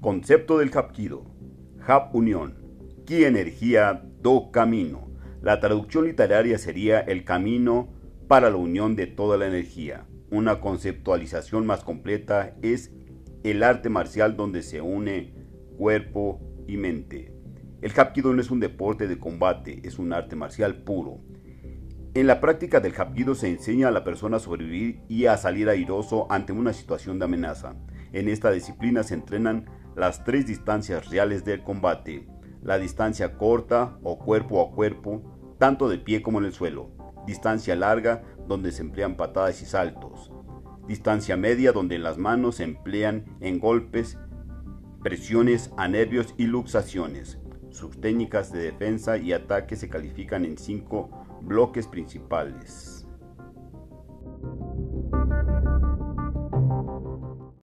Concepto del Hapkido. Hap unión. Ki energía do camino. La traducción literaria sería el camino para la unión de toda la energía. Una conceptualización más completa es el arte marcial donde se une cuerpo y mente. El Hapkido no es un deporte de combate, es un arte marcial puro. En la práctica del Hapkido se enseña a la persona a sobrevivir y a salir airoso ante una situación de amenaza. En esta disciplina se entrenan las tres distancias reales del combate. La distancia corta o cuerpo a cuerpo, tanto de pie como en el suelo. Distancia larga, donde se emplean patadas y saltos. Distancia media, donde las manos se emplean en golpes, presiones a nervios y luxaciones. Sus técnicas de defensa y ataque se califican en cinco bloques principales.